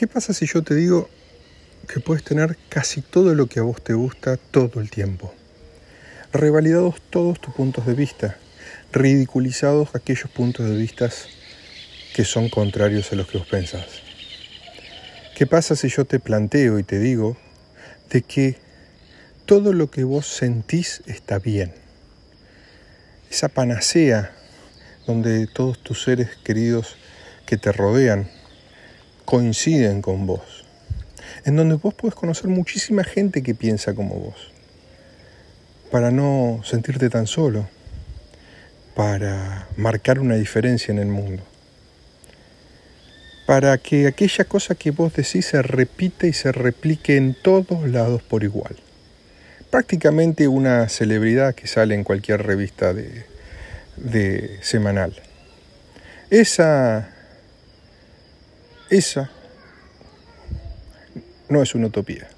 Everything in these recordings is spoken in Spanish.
¿Qué pasa si yo te digo que puedes tener casi todo lo que a vos te gusta todo el tiempo? Revalidados todos tus puntos de vista, ridiculizados aquellos puntos de vista que son contrarios a los que vos pensás. ¿Qué pasa si yo te planteo y te digo de que todo lo que vos sentís está bien? Esa panacea donde todos tus seres queridos que te rodean coinciden con vos, en donde vos puedes conocer muchísima gente que piensa como vos, para no sentirte tan solo, para marcar una diferencia en el mundo, para que aquella cosa que vos decís se repita y se replique en todos lados por igual. Prácticamente una celebridad que sale en cualquier revista de, de semanal. Esa esa no es una utopía.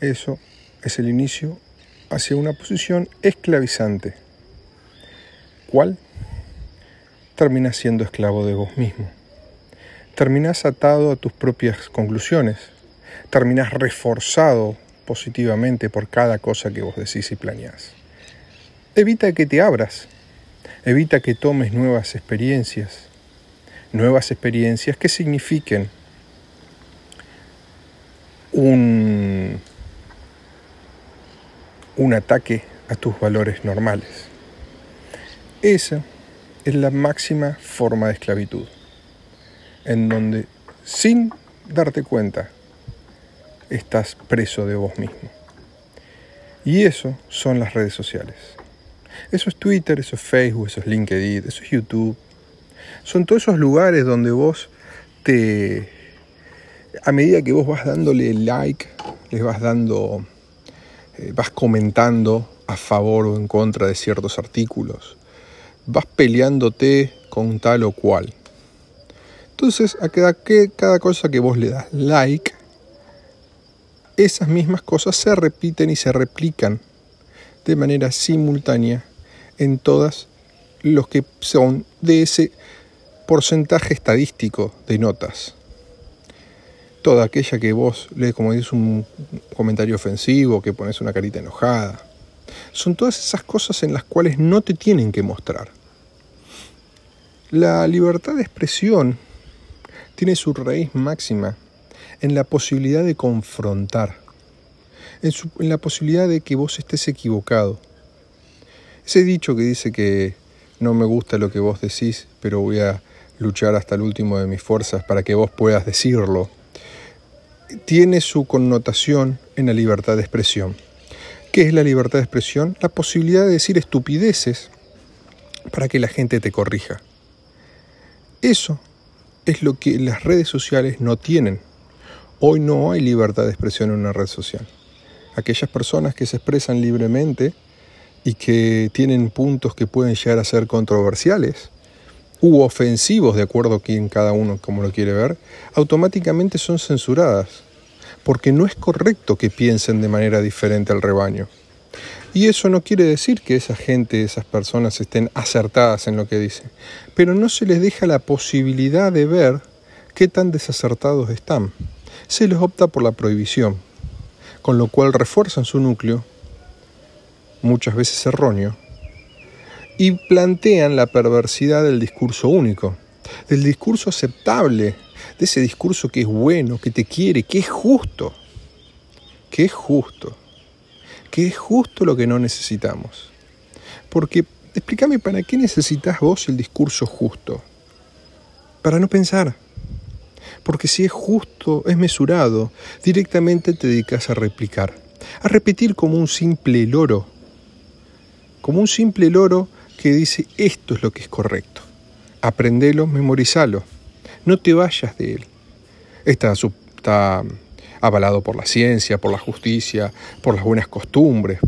Eso es el inicio hacia una posición esclavizante. ¿Cuál? Terminas siendo esclavo de vos mismo. Terminas atado a tus propias conclusiones. Terminas reforzado positivamente por cada cosa que vos decís y planeás. Evita que te abras. Evita que tomes nuevas experiencias nuevas experiencias que signifiquen un, un ataque a tus valores normales. Esa es la máxima forma de esclavitud, en donde sin darte cuenta estás preso de vos mismo. Y eso son las redes sociales. Eso es Twitter, eso es Facebook, eso es LinkedIn, eso es YouTube, son todos esos lugares donde vos te, a medida que vos vas dándole like, les vas dando, eh, vas comentando a favor o en contra de ciertos artículos, vas peleándote con tal o cual. Entonces, a cada, cada cosa que vos le das like, esas mismas cosas se repiten y se replican de manera simultánea en todas los que son de ese porcentaje estadístico de notas. Toda aquella que vos lees como dices un comentario ofensivo, que pones una carita enojada. Son todas esas cosas en las cuales no te tienen que mostrar. La libertad de expresión tiene su raíz máxima en la posibilidad de confrontar, en, en, la posibilidad de que vos estés equivocado. Ese dicho que dice que no me gusta lo que vos decís, pero voy a luchar hasta el último de mis fuerzas para que vos puedas decirlo, tiene su connotación en la libertad de expresión. ¿Qué es la libertad de expresión? La posibilidad de decir estupideces para que la gente te corrija. Eso es lo que las redes sociales no tienen. Hoy no hay libertad de expresión en una red social. Aquellas personas que se expresan libremente y que tienen puntos que pueden llegar a ser controversiales, u ofensivos, de acuerdo a quien cada uno como lo quiere ver, automáticamente son censuradas, porque no es correcto que piensen de manera diferente al rebaño. Y eso no quiere decir que esa gente, esas personas estén acertadas en lo que dicen, pero no se les deja la posibilidad de ver qué tan desacertados están. Se les opta por la prohibición, con lo cual refuerzan su núcleo, muchas veces erróneo, y plantean la perversidad del discurso único, del discurso aceptable, de ese discurso que es bueno, que te quiere, que es justo, que es justo, que es justo lo que no necesitamos. Porque, explícame, ¿para qué necesitas vos el discurso justo? Para no pensar. Porque si es justo, es mesurado, directamente te dedicas a replicar, a repetir como un simple loro, como un simple loro que dice esto es lo que es correcto. Aprendelo, memorizalo. No te vayas de él. Está, está avalado por la ciencia, por la justicia, por las buenas costumbres,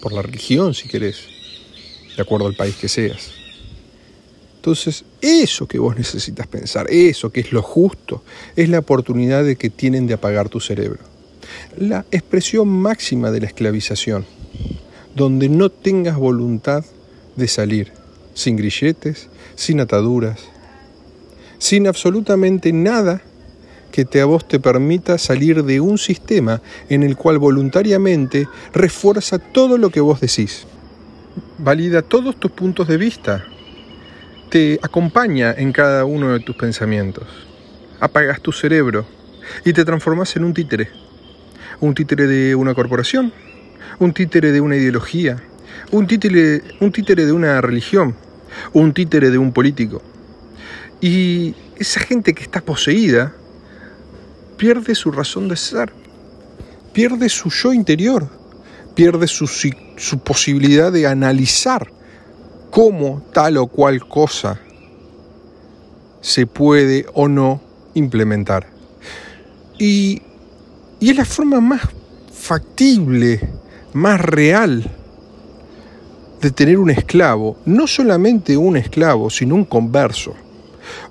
por la religión, si querés, de acuerdo al país que seas. Entonces, eso que vos necesitas pensar, eso que es lo justo, es la oportunidad de que tienen de apagar tu cerebro. La expresión máxima de la esclavización, donde no tengas voluntad de salir, sin grilletes, sin ataduras, sin absolutamente nada que te, a vos te permita salir de un sistema en el cual voluntariamente refuerza todo lo que vos decís. Valida todos tus puntos de vista. Te acompaña en cada uno de tus pensamientos. Apagas tu cerebro y te transformas en un títere. Un títere de una corporación, un títere de una ideología, un títere, un títere de una religión, un títere de un político. Y esa gente que está poseída pierde su razón de ser, pierde su yo interior, pierde su, su posibilidad de analizar cómo tal o cual cosa se puede o no implementar. Y, y es la forma más factible, más real de tener un esclavo, no solamente un esclavo, sino un converso.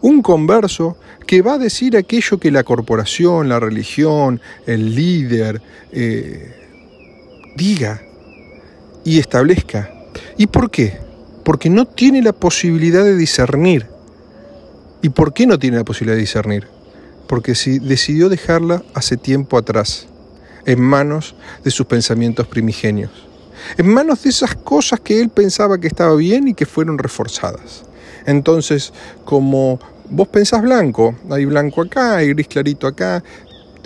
Un converso que va a decir aquello que la corporación, la religión, el líder eh, diga y establezca. ¿Y por qué? Porque no tiene la posibilidad de discernir. ¿Y por qué no tiene la posibilidad de discernir? Porque si decidió dejarla hace tiempo atrás, en manos de sus pensamientos primigenios, en manos de esas cosas que él pensaba que estaba bien y que fueron reforzadas. Entonces, como vos pensás blanco, hay blanco acá, hay gris clarito acá,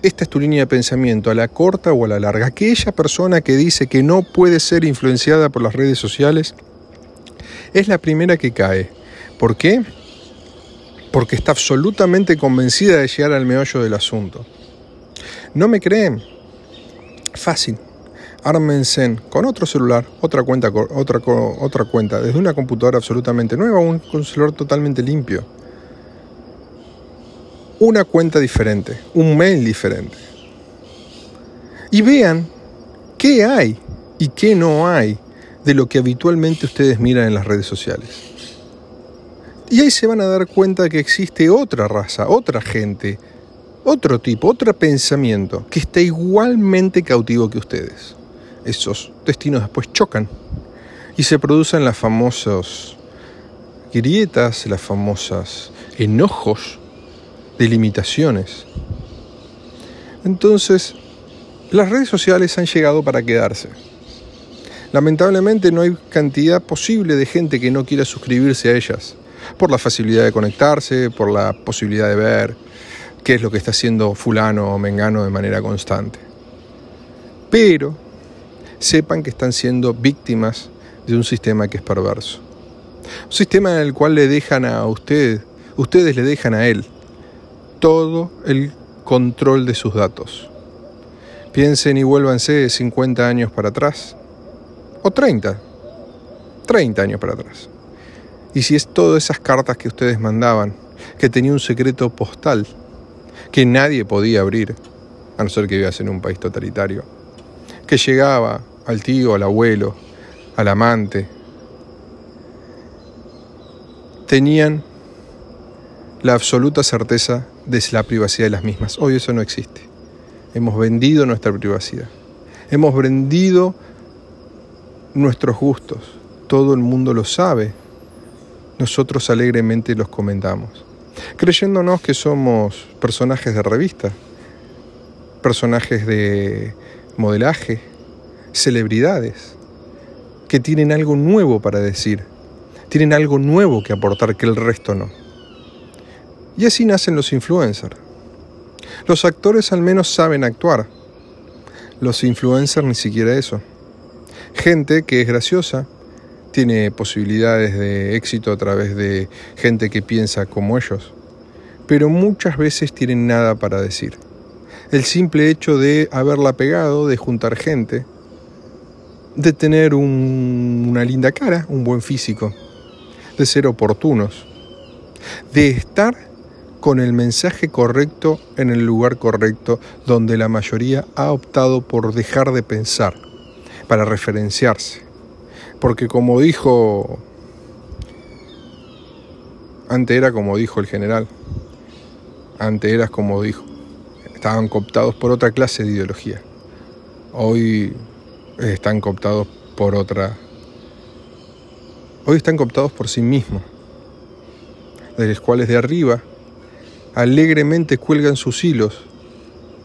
esta es tu línea de pensamiento, a la corta o a la larga. Aquella persona que dice que no puede ser influenciada por las redes sociales es la primera que cae. ¿Por qué? Porque está absolutamente convencida de llegar al meollo del asunto. ¿No me creen? Fácil ármense con otro celular, otra cuenta, otra, otra cuenta, desde una computadora absolutamente nueva, un, un celular totalmente limpio. Una cuenta diferente, un mail diferente. Y vean qué hay y qué no hay de lo que habitualmente ustedes miran en las redes sociales. Y ahí se van a dar cuenta que existe otra raza, otra gente, otro tipo, otro pensamiento que está igualmente cautivo que ustedes esos destinos después chocan y se producen las famosas grietas, las famosas enojos de limitaciones. Entonces, las redes sociales han llegado para quedarse. Lamentablemente no hay cantidad posible de gente que no quiera suscribirse a ellas, por la facilidad de conectarse, por la posibilidad de ver qué es lo que está haciendo fulano o mengano de manera constante. Pero sepan que están siendo víctimas de un sistema que es perverso. Un sistema en el cual le dejan a usted, ustedes le dejan a él todo el control de sus datos. Piensen y vuélvanse 50 años para atrás, o 30, 30 años para atrás. Y si es todas esas cartas que ustedes mandaban, que tenía un secreto postal, que nadie podía abrir, a no ser que vivas en un país totalitario, que llegaba al tío, al abuelo, al amante, tenían la absoluta certeza de la privacidad de las mismas. Hoy eso no existe. Hemos vendido nuestra privacidad. Hemos vendido nuestros gustos. Todo el mundo lo sabe. Nosotros alegremente los comentamos. Creyéndonos que somos personajes de revista, personajes de modelaje, celebridades que tienen algo nuevo para decir, tienen algo nuevo que aportar que el resto no. Y así nacen los influencers. Los actores al menos saben actuar. Los influencers ni siquiera eso. Gente que es graciosa, tiene posibilidades de éxito a través de gente que piensa como ellos, pero muchas veces tienen nada para decir. El simple hecho de haberla pegado, de juntar gente, de tener una linda cara, un buen físico, de ser oportunos, de estar con el mensaje correcto en el lugar correcto donde la mayoría ha optado por dejar de pensar para referenciarse. Porque como dijo, antes era como dijo el general, antes eras como dijo, estaban cooptados por otra clase de ideología. Hoy están cooptados por otra. Hoy están cooptados por sí mismos, de los cuales de arriba alegremente cuelgan sus hilos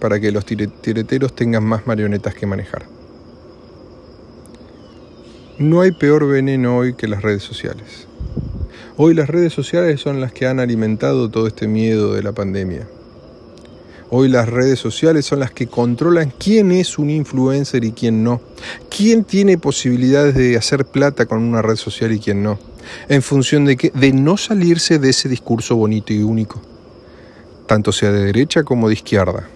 para que los tireteros tengan más marionetas que manejar. No hay peor veneno hoy que las redes sociales. Hoy las redes sociales son las que han alimentado todo este miedo de la pandemia. Hoy las redes sociales son las que controlan quién es un influencer y quién no. Quién tiene posibilidades de hacer plata con una red social y quién no. En función de que de no salirse de ese discurso bonito y único, tanto sea de derecha como de izquierda.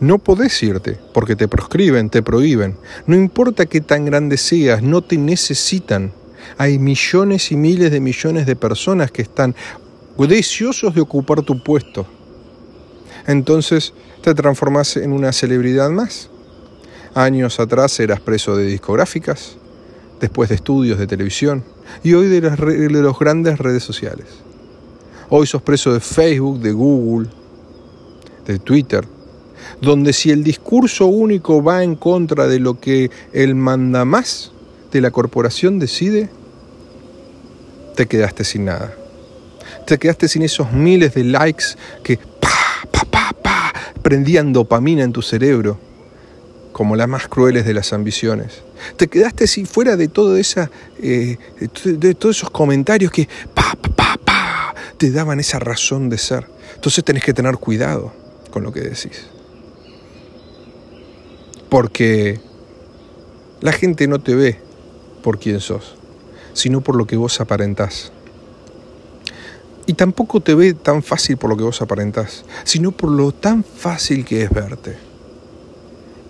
No podés irte porque te proscriben, te prohíben. No importa qué tan grande seas, no te necesitan. Hay millones y miles de millones de personas que están deseosos de ocupar tu puesto entonces te transformas en una celebridad más. Años atrás eras preso de discográficas, después de estudios de televisión y hoy de las, de grandes redes sociales. Hoy sos preso de Facebook, de Google, de Twitter, donde si el discurso único va en contra de lo que el mandamás de la corporación decide, te quedaste sin nada. Te quedaste sin esos miles de likes que prendían dopamina en tu cerebro, como las más crueles de las ambiciones. Te quedaste si fuera de todo esa, eh, de todos esos comentarios que pa, pa, pa, te daban esa razón de ser. Entonces tenés que tener cuidado con lo que decís. Porque la gente no te ve por quién sos, sino por lo que vos aparentás. Y tampoco te ve tan fácil por lo que vos aparentás, sino por lo tan fácil que es verte.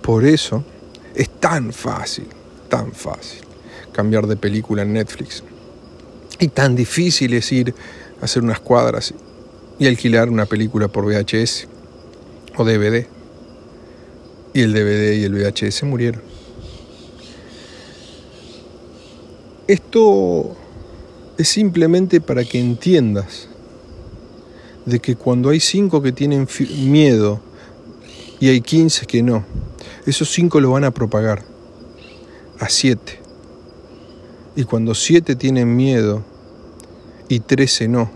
Por eso es tan fácil, tan fácil cambiar de película en Netflix. Y tan difícil es ir a hacer unas cuadras y alquilar una película por VHS o DVD. Y el DVD y el VHS murieron. Esto es simplemente para que entiendas de que cuando hay cinco que tienen miedo y hay quince que no, esos cinco lo van a propagar a siete. Y cuando siete tienen miedo y trece no,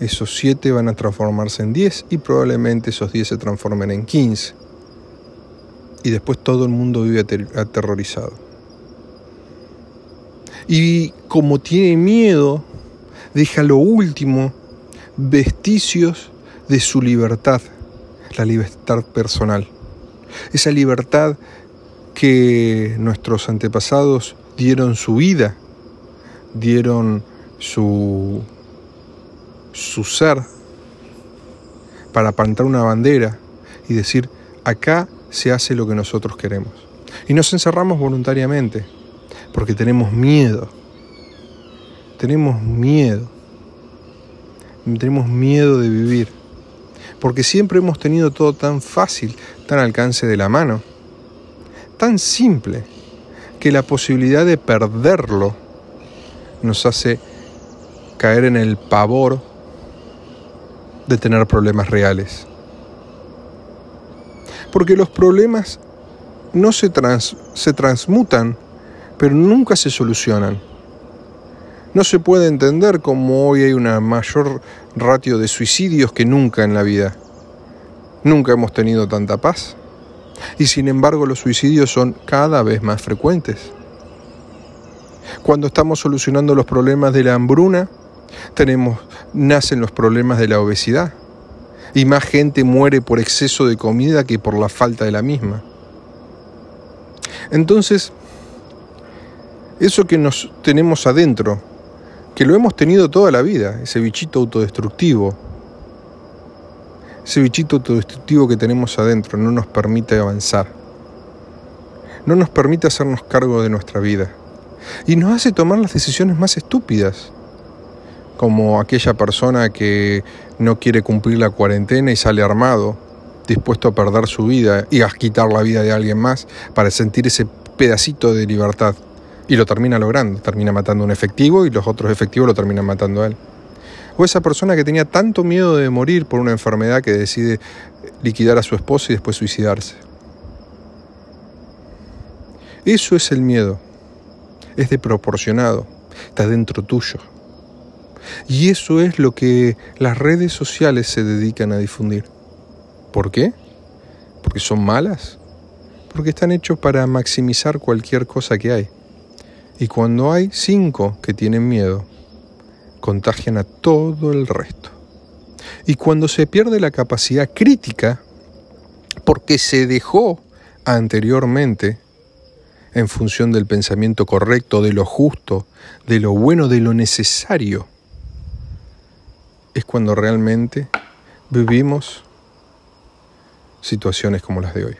esos siete van a transformarse en diez y probablemente esos diez se transformen en quince. Y después todo el mundo vive aterrorizado. Y como tiene miedo, deja lo último vestigios de su libertad, la libertad personal. Esa libertad que nuestros antepasados dieron su vida, dieron su, su ser para plantar una bandera y decir, acá se hace lo que nosotros queremos. Y nos encerramos voluntariamente, porque tenemos miedo. Tenemos miedo tenemos miedo de vivir, porque siempre hemos tenido todo tan fácil, tan al alcance de la mano, tan simple, que la posibilidad de perderlo nos hace caer en el pavor de tener problemas reales. Porque los problemas no se, se transmutan, pero nunca se solucionan. No se puede entender cómo hoy hay una mayor ratio de suicidios que nunca en la vida. Nunca hemos tenido tanta paz. Y sin embargo los suicidios son cada vez más frecuentes. Cuando estamos solucionando los problemas de la hambruna, tenemos, nacen los problemas de la obesidad. Y más gente muere por exceso de comida que por la falta de la misma. Entonces, eso que nos tenemos adentro, que lo hemos tenido toda la vida, ese bichito autodestructivo. Ese bichito autodestructivo que tenemos adentro no nos permite avanzar. No nos permite hacernos cargo de nuestra vida. Y nos hace tomar las decisiones más estúpidas. Como aquella persona que no quiere cumplir la cuarentena y sale armado, dispuesto a perder su vida y a quitar la vida de alguien más para sentir ese pedacito de libertad. Y lo termina logrando, termina matando un efectivo y los otros efectivos lo terminan matando a él. O esa persona que tenía tanto miedo de morir por una enfermedad que decide liquidar a su esposa y después suicidarse. Eso es el miedo. Es de proporcionado. Está dentro tuyo. Y eso es lo que las redes sociales se dedican a difundir. ¿Por qué? ¿Porque son malas? Porque están hechos para maximizar cualquier cosa que hay. Y cuando hay cinco que tienen miedo, contagian a todo el resto. Y cuando se pierde la capacidad crítica, porque se dejó anteriormente en función del pensamiento correcto, de lo justo, de lo bueno, de lo necesario, es cuando realmente vivimos situaciones como las de hoy.